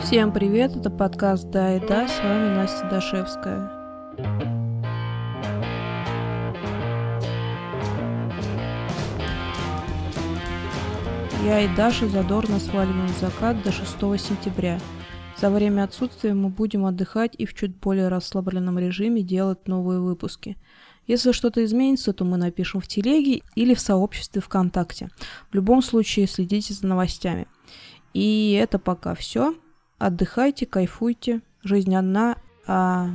Всем привет, это подкаст «Да и да», с вами Настя Дашевская. Я и Даша задорно сваливаем закат до 6 сентября. За время отсутствия мы будем отдыхать и в чуть более расслабленном режиме делать новые выпуски. Если что-то изменится, то мы напишем в телеге или в сообществе ВКонтакте. В любом случае следите за новостями. И это пока все. Отдыхайте, кайфуйте. Жизнь одна, а